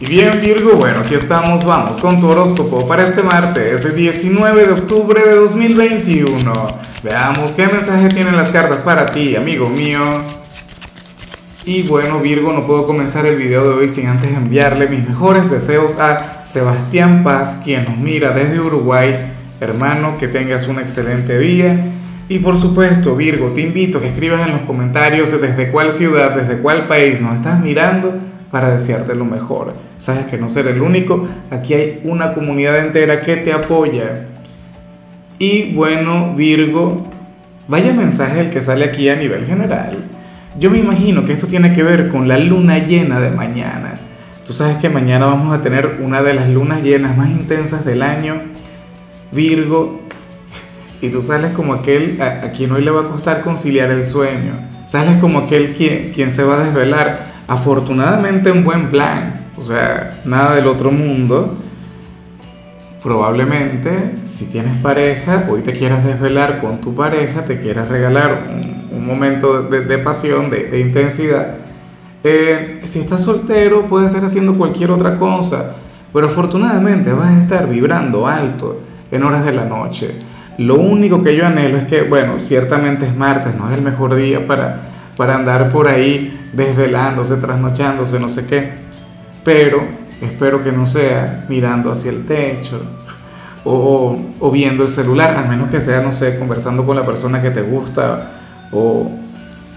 Y bien Virgo, bueno, aquí estamos, vamos con tu horóscopo para este martes, el 19 de octubre de 2021. Veamos qué mensaje tienen las cartas para ti, amigo mío. Y bueno Virgo, no puedo comenzar el video de hoy sin antes enviarle mis mejores deseos a Sebastián Paz, quien nos mira desde Uruguay. Hermano, que tengas un excelente día. Y por supuesto, Virgo, te invito a que escribas en los comentarios desde cuál ciudad, desde cuál país nos estás mirando para desearte lo mejor. Sabes que no ser el único, aquí hay una comunidad entera que te apoya. Y bueno, Virgo, vaya mensaje el que sale aquí a nivel general. Yo me imagino que esto tiene que ver con la luna llena de mañana. Tú sabes que mañana vamos a tener una de las lunas llenas más intensas del año, Virgo, y tú sales como aquel a, quien hoy le va a costar conciliar el sueño. Sales como aquel quien, quien se va a desvelar afortunadamente un buen plan, o sea, nada del otro mundo. Probablemente, si tienes pareja, hoy te quieras desvelar con tu pareja, te quieras regalar un, momento de, pasión, de, intensidad. Eh, si estás soltero, puedes estar haciendo cualquier otra cosa, pero afortunadamente vas a estar vibrando alto en horas de la noche. Lo único que yo anhelo es que, bueno, ciertamente es martes, no es el mejor día para, para andar por ahí desvelándose, trasnochándose, no sé qué. Pero espero que no sea mirando hacia el techo o, o, viendo el celular, al menos que sea, no sé, conversando con la persona que te gusta o,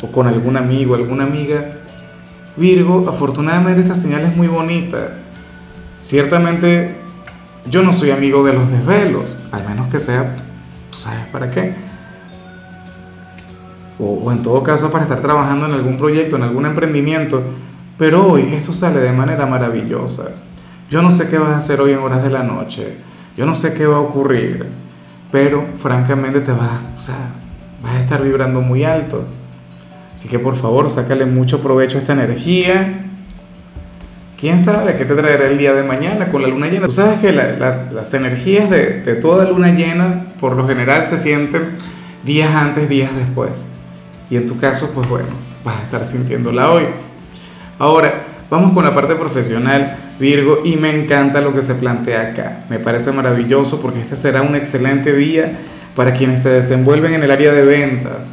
o con algún amigo, alguna amiga. Virgo, afortunadamente esta señal es muy bonita. Ciertamente yo no soy amigo de los desvelos, al menos que sea, tú sabes para qué o, en todo caso para estar trabajando en algún proyecto, en algún emprendimiento, pero hoy esto sale de manera maravillosa. Yo no sé qué vas a hacer hoy en horas de la noche, yo no sé qué va a ocurrir, pero francamente te vas, o sea, vas a estar vibrando muy alto. Así que por favor, sácale mucho provecho a esta energía. ¿Quién sabe qué te traerá el día de mañana con la luna llena? Tú sabes que las energías de, de toda luna llena por lo general se sienten días antes, días después. Y en tu caso, pues bueno, vas a estar sintiéndola hoy. Ahora, vamos con la parte profesional, Virgo, y me encanta lo que se plantea acá. Me parece maravilloso porque este será un excelente día para quienes se desenvuelven en el área de ventas.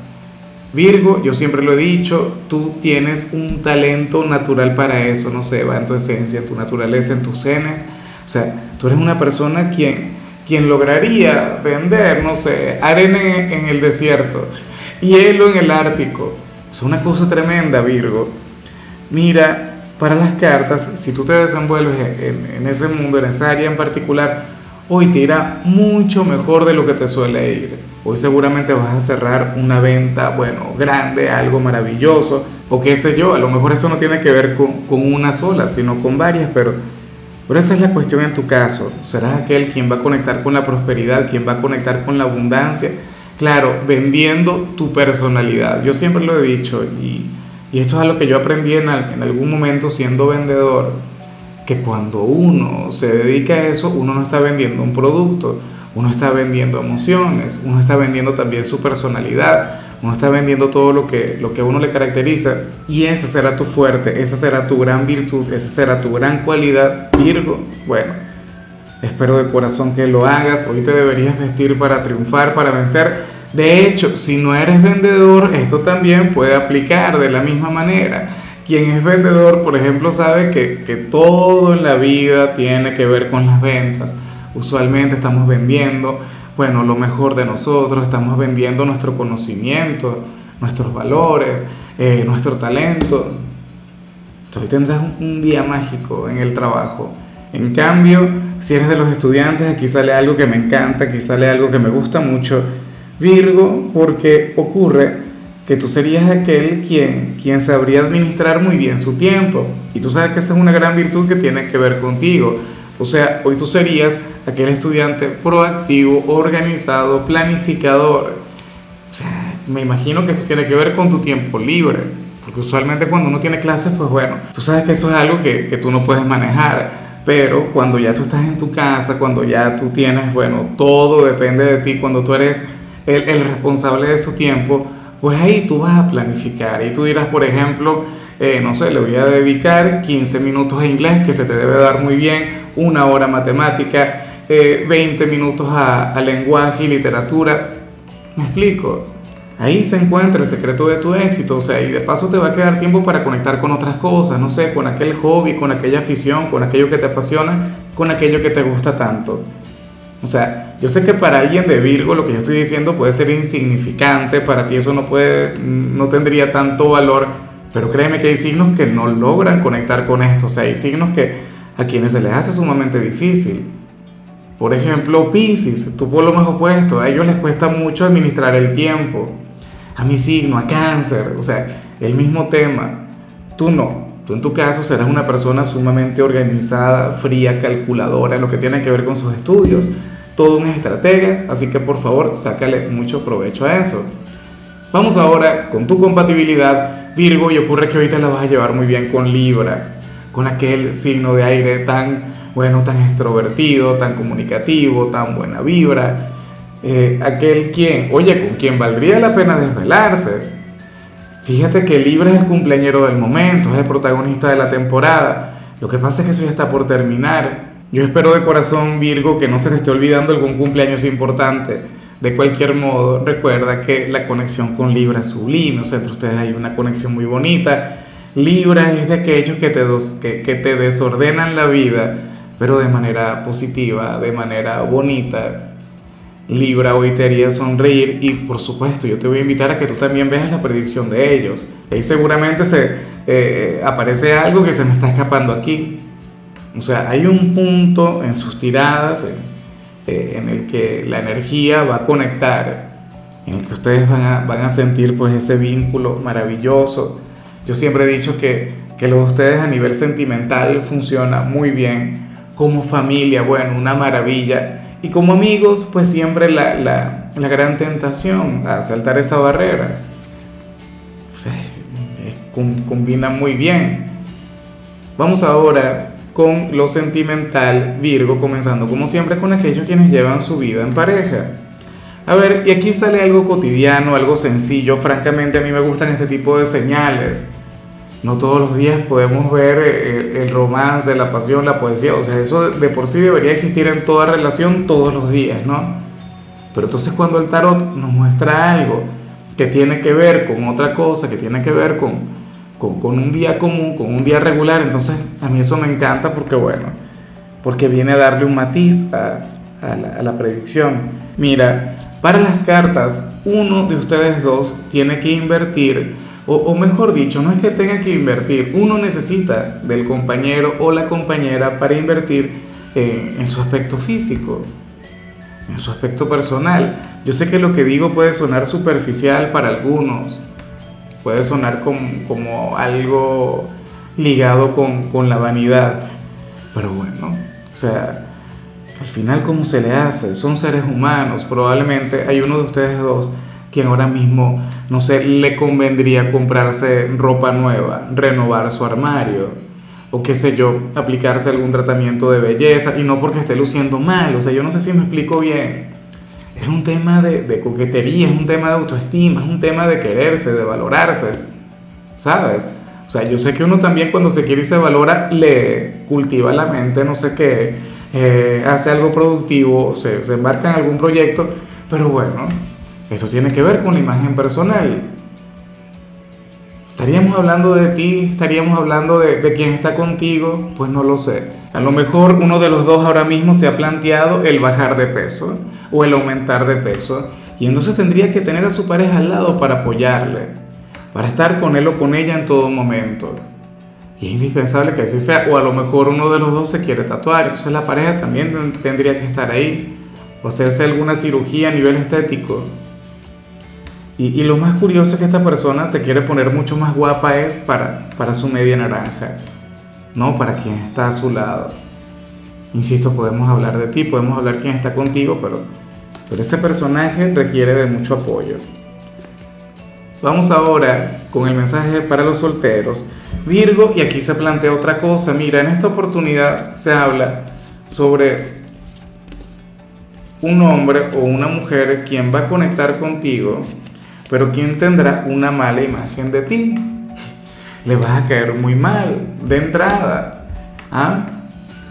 Virgo, yo siempre lo he dicho, tú tienes un talento natural para eso, no sé, va en tu esencia, en tu naturaleza, en tus genes. O sea, tú eres una persona quien, quien lograría vender, no sé, arena en el desierto hielo en el Ártico. Es una cosa tremenda, Virgo. Mira, para las cartas, si tú te desenvuelves en, ese mundo, en esa área en particular, hoy te irá mucho mejor de lo que te suele ir. Hoy seguramente vas a cerrar una venta, bueno, grande, algo maravilloso, o qué sé yo, a lo mejor esto no tiene que ver con, con una sola, sino con varias, pero, pero esa es la cuestión en tu caso. Serás aquel quien va a conectar con la prosperidad, quien va a conectar con la abundancia Claro, vendiendo tu personalidad. Yo siempre lo he dicho y, esto es algo que yo aprendí en, algún momento siendo vendedor, que cuando uno se dedica a eso, uno no está vendiendo un producto, uno está vendiendo emociones, uno está vendiendo también su personalidad, uno está vendiendo todo lo que, lo que a uno le caracteriza y ese será tu fuerte, esa será tu gran virtud, esa será tu gran cualidad, Virgo. Bueno, Espero de corazón que lo hagas. Hoy te deberías vestir para triunfar, para vencer. De hecho, si no eres vendedor, esto también puede aplicar de la misma manera. Quien es vendedor, por ejemplo, sabe que, que todo en la vida tiene que ver con las ventas. Usualmente estamos vendiendo, bueno, lo mejor de nosotros, estamos vendiendo nuestro conocimiento, nuestros valores, eh, nuestro talento. Hoy tendrás un día mágico en el trabajo. En cambio, si eres de los estudiantes, aquí sale algo que me encanta, aquí sale algo que me gusta mucho, Virgo, porque ocurre que tú serías aquel quien, quien sabría administrar muy bien su tiempo. Y tú sabes que esa es una gran virtud que tiene que ver contigo. O sea, hoy tú serías aquel estudiante proactivo, organizado, planificador. O sea, me imagino que esto tiene que ver con tu tiempo libre. Porque usualmente cuando uno tiene clases, pues bueno, tú sabes que eso es algo que, que tú no puedes manejar pero cuando ya tú estás en tu casa, cuando ya tú tienes, bueno, todo depende de ti, cuando tú eres el, responsable de su tiempo, pues ahí tú vas a planificar y tú dirás, por ejemplo, eh, no sé, le voy a dedicar 15 minutos a inglés, que se te debe dar muy bien, una hora matemática, 20 minutos a, a lenguaje y literatura. ¿Me explico? Ahí se encuentra el secreto de tu éxito, o sea, y de paso te va a quedar tiempo para conectar con otras cosas, no sé, con aquel hobby, con aquella afición, con aquello que te apasiona, con aquello que te gusta tanto. O sea, yo sé que para alguien de Virgo lo que yo estoy diciendo puede ser insignificante, para ti eso no puede, no tendría tanto valor, pero créeme que hay signos que no logran conectar con esto, o sea, hay signos que a quienes se les hace sumamente difícil. Por ejemplo, Pisces, tu lo más opuesto, a ellos les cuesta mucho administrar el tiempo. A mi signo, a cáncer, o sea, el mismo tema. Tú no, Tú en tu caso serás una persona sumamente organizada, fría, calculadora en lo que tiene que ver con sus estudios, todo un estratega, así que por favor sácale mucho provecho a eso. Vamos ahora con tu compatibilidad Virgo y ocurre que ahorita la vas a llevar muy bien con Libra, con aquel signo de aire tan bueno, tan extrovertido, tan comunicativo, tan buena vibra, eh, aquel quien, oye, con quien valdría la pena desvelarse, Fíjate que Libra es el cumpleañero del momento, es el protagonista de la temporada. Lo que pasa es que eso ya está por terminar. Yo espero de corazón, Virgo, que no se te esté olvidando algún cumpleaños importante. De cualquier modo, recuerda que la conexión con Libra es sublime, o sea, entre ustedes hay una conexión muy bonita. Libra es de aquellos que te, que, que te desordenan la vida, pero de manera positiva, de manera bonita, Libra hoy te haría sonreír y por supuesto yo te voy a invitar a que tú también veas la predicción de ellos. Ahí seguramente se eh, aparece algo que se me está escapando aquí. O sea, hay un punto en sus tiradas eh, en el que la energía va a conectar, en el que ustedes van a, van a sentir pues ese vínculo maravilloso. Yo siempre he dicho que, que lo de ustedes a nivel sentimental funciona muy bien. Como familia, bueno, una maravilla y como amigos, pues siempre la, la, la gran tentación a saltar esa barrera. Sea, combina muy bien. Vamos ahora con lo sentimental, Virgo, comenzando como siempre con aquellos quienes llevan su vida en pareja. A ver, y aquí sale algo cotidiano, algo sencillo. Francamente a mí me gustan este tipo de señales. No todos los días podemos ver eh, el romance, la pasión, la poesía, o sea, eso de por sí debería existir en toda relación todos los días, ¿no? Pero entonces cuando el tarot nos muestra algo que tiene que ver con otra cosa, que tiene que ver con, con, un día común, con un día regular, entonces a mí eso me encanta porque, bueno, porque viene a darle un matiz a, la, a la predicción. Mira, para las cartas, uno de ustedes dos tiene que invertir o, mejor dicho, no es que tenga que invertir, uno necesita del compañero o la compañera para invertir en, su aspecto físico, en su aspecto personal. Yo sé que lo que digo puede sonar superficial para algunos, puede sonar como, como algo ligado con, con, la vanidad, pero bueno, o sea, al final cómo se le hace, son seres humanos, probablemente hay uno de ustedes dos quien ahora mismo, no sé, le convendría comprarse ropa nueva, renovar su armario, o qué sé yo, aplicarse algún tratamiento de belleza, y no porque esté luciendo mal, o sea, yo no sé si me explico bien. Es un tema de, de coquetería, es un tema de autoestima, es un tema de quererse, de valorarse, ¿sabes? O sea, yo sé que uno también cuando se quiere y se valora, le cultiva la mente, no sé qué, eh, hace algo productivo, se, se embarca en algún proyecto, pero bueno, esto tiene que ver con la imagen personal. ¿Estaríamos hablando de ti? ¿Estaríamos hablando de, de quién está contigo? Pues no lo sé. A lo mejor uno de los dos ahora mismo se ha planteado el bajar de peso o el aumentar de peso. Y entonces tendría que tener a su pareja al lado para apoyarle, para estar con él o con ella en todo momento. Y es indispensable que así sea. O a lo mejor uno de los dos se quiere tatuar. Entonces la pareja también tendría que estar ahí. O hacerse alguna cirugía a nivel estético. Y, lo más curioso es que esta persona se quiere poner mucho más guapa es para, para su media naranja, no para quien está a su lado. Insisto, podemos hablar de ti, podemos hablar quién está contigo, pero, pero ese personaje requiere de mucho apoyo. Vamos ahora con el mensaje para los solteros. Virgo, y aquí se plantea otra cosa. Mira, en esta oportunidad se habla sobre un hombre o una mujer quien va a conectar contigo pero ¿quién tendrá una mala imagen de ti? le vas a caer muy mal de entrada. ¿Ah?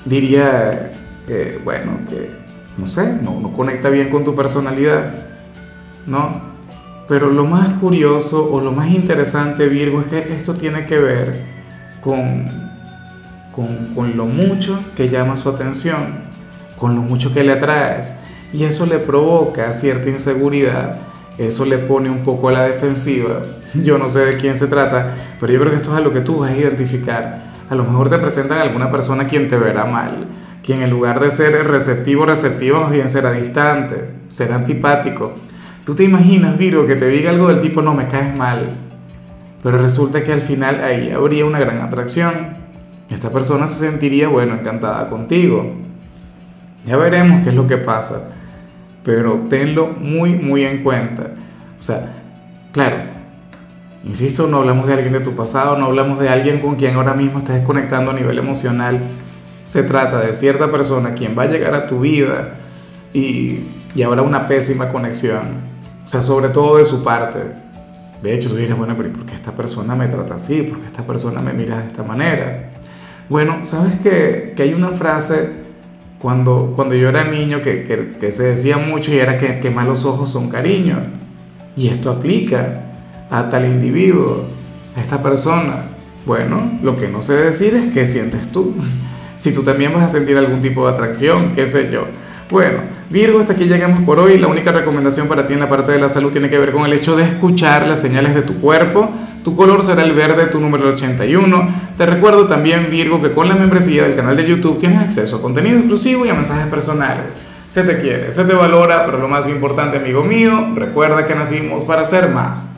Diría, bueno, que, no sé, no, no conecta bien con tu personalidad, ¿no? Pero lo más curioso o lo más interesante, Virgo, es que esto tiene que ver con, con, con lo mucho que llama su atención, con lo mucho que le atraes. Y eso le provoca cierta inseguridad, eso le pone un poco a la defensiva. Yo no sé de quién se trata, pero yo creo que esto es a lo que tú vas a identificar. A lo mejor te presentan a alguna persona quien te verá mal, quien en lugar de ser receptivo receptivo, más bien será distante, será antipático. Tú te imaginas, Virgo, que te diga algo del tipo no me caes mal, pero resulta que al final ahí habría una gran atracción. Esta persona se sentiría, bueno, encantada contigo. Ya veremos qué es lo que pasa pero tenlo muy, muy en cuenta. O sea, claro, insisto, no hablamos de alguien de tu pasado, no hablamos de alguien con quien ahora mismo estás desconectando a nivel emocional. Se trata de cierta persona quien va a llegar a tu vida y, y habrá una pésima conexión. O sea, sobre todo de su parte. De hecho, tú dirás, bueno, pero ¿por qué esta persona me trata así? ¿Por qué esta persona me mira de esta manera? Bueno, ¿sabes que, que hay una frase cuando, cuando yo era niño que, que, se decía mucho y era que, que malos ojos son cariño. Y esto aplica a tal individuo, a esta persona. Bueno, lo que no sé decir es qué sientes tú. Si tú también vas a sentir algún tipo de atracción, qué sé yo. Bueno, Virgo, hasta aquí llegamos por hoy. La única recomendación para ti en la parte de la salud tiene que ver con el hecho de escuchar las señales de tu cuerpo tu color será el verde, tu número 81. Te recuerdo también, Virgo, que con la membresía del canal de YouTube tienes acceso a contenido exclusivo y a mensajes personales. Se te quiere, se te valora, pero lo más importante, amigo mío, recuerda que nacimos para ser más.